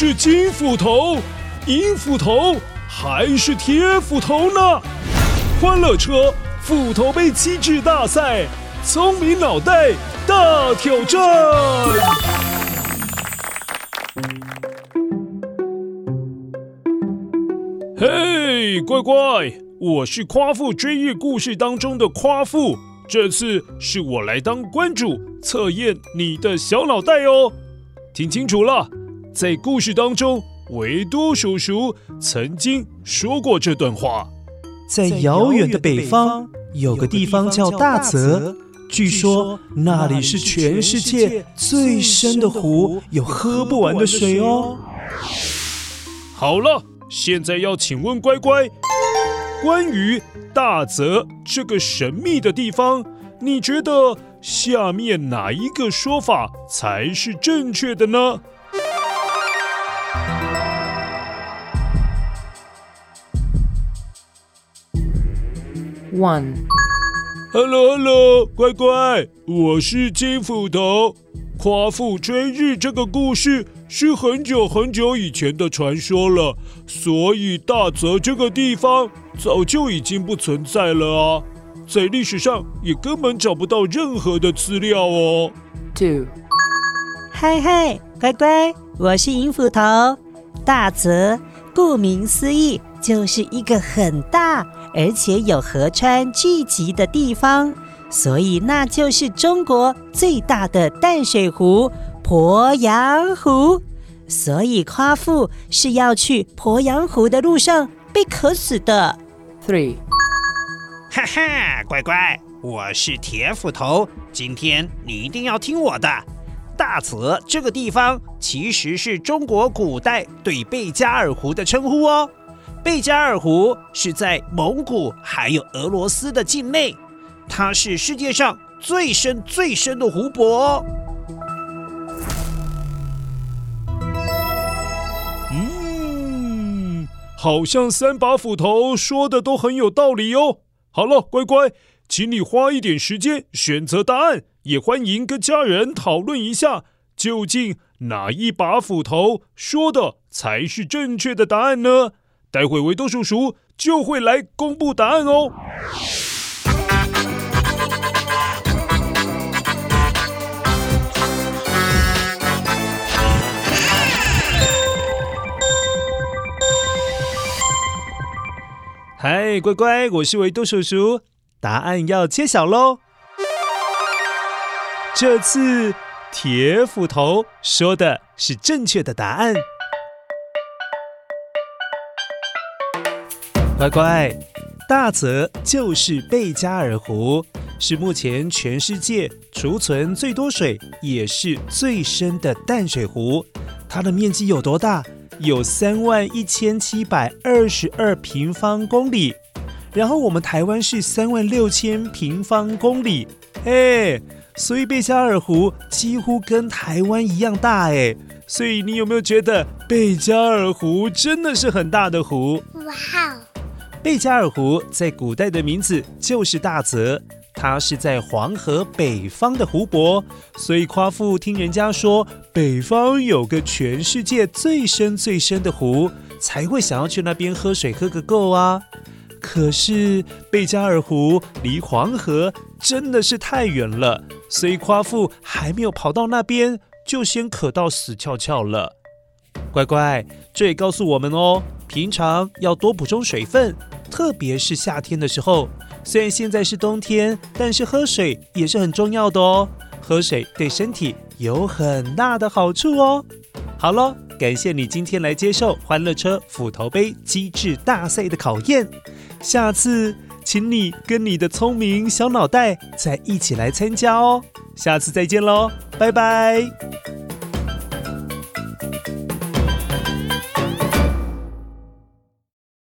是金斧头、银斧头还是铁斧头呢？欢乐车斧头杯机制大赛，聪明脑袋大挑战！嘿，乖乖，我是夸父追日故事当中的夸父，这次是我来当关主，测验你的小脑袋哦。听清楚了，在故事当中，维多叔叔曾经说过这段话：在遥远的北方，有个地方叫大泽，据说那里是全世界最深的湖，有喝不完的水哦。好了，现在要请问乖乖，关于大泽这个神秘的地方，你觉得？下面哪一个说法才是正确的呢？One，Hello，Hello，乖乖，我是金斧头。夸父追日这个故事是很久很久以前的传说了，所以大泽这个地方早就已经不存在了啊。在历史上也根本找不到任何的资料哦。Two，嗨嗨，乖乖，我是银斧头。大泽，顾名思义，就是一个很大而且有河川聚集的地方，所以那就是中国最大的淡水湖——鄱阳湖。所以夸父是要去鄱阳湖的路上被渴死的。Three。哈哈，乖乖，我是铁斧头。今天你一定要听我的。大泽这个地方其实是中国古代对贝加尔湖的称呼哦。贝加尔湖是在蒙古还有俄罗斯的境内，它是世界上最深最深的湖泊。嗯，好像三把斧头说的都很有道理哦。好了，乖乖，请你花一点时间选择答案，也欢迎跟家人讨论一下，究竟哪一把斧头说的才是正确的答案呢？待会维多叔叔就会来公布答案哦。嗨，乖乖，我是维多叔叔，答案要揭晓喽。这次铁斧头说的是正确的答案。乖乖，大泽就是贝加尔湖，是目前全世界储存最多水，也是最深的淡水湖。它的面积有多大？有三万一千七百二十二平方公里，然后我们台湾是三万六千平方公里，哎，所以贝加尔湖几乎跟台湾一样大哎，所以你有没有觉得贝加尔湖真的是很大的湖？哇哦！贝加尔湖在古代的名字就是大泽。它是在黄河北方的湖泊，所以夸父听人家说北方有个全世界最深最深的湖，才会想要去那边喝水喝个够啊。可是贝加尔湖离黄河真的是太远了，所以夸父还没有跑到那边，就先渴到死翘翘了。乖乖，这也告诉我们哦，平常要多补充水分，特别是夏天的时候。虽然现在是冬天，但是喝水也是很重要的哦。喝水对身体有很大的好处哦。好喽，感谢你今天来接受欢乐车斧头杯机智大赛的考验。下次请你跟你的聪明小脑袋再一起来参加哦。下次再见喽，拜拜。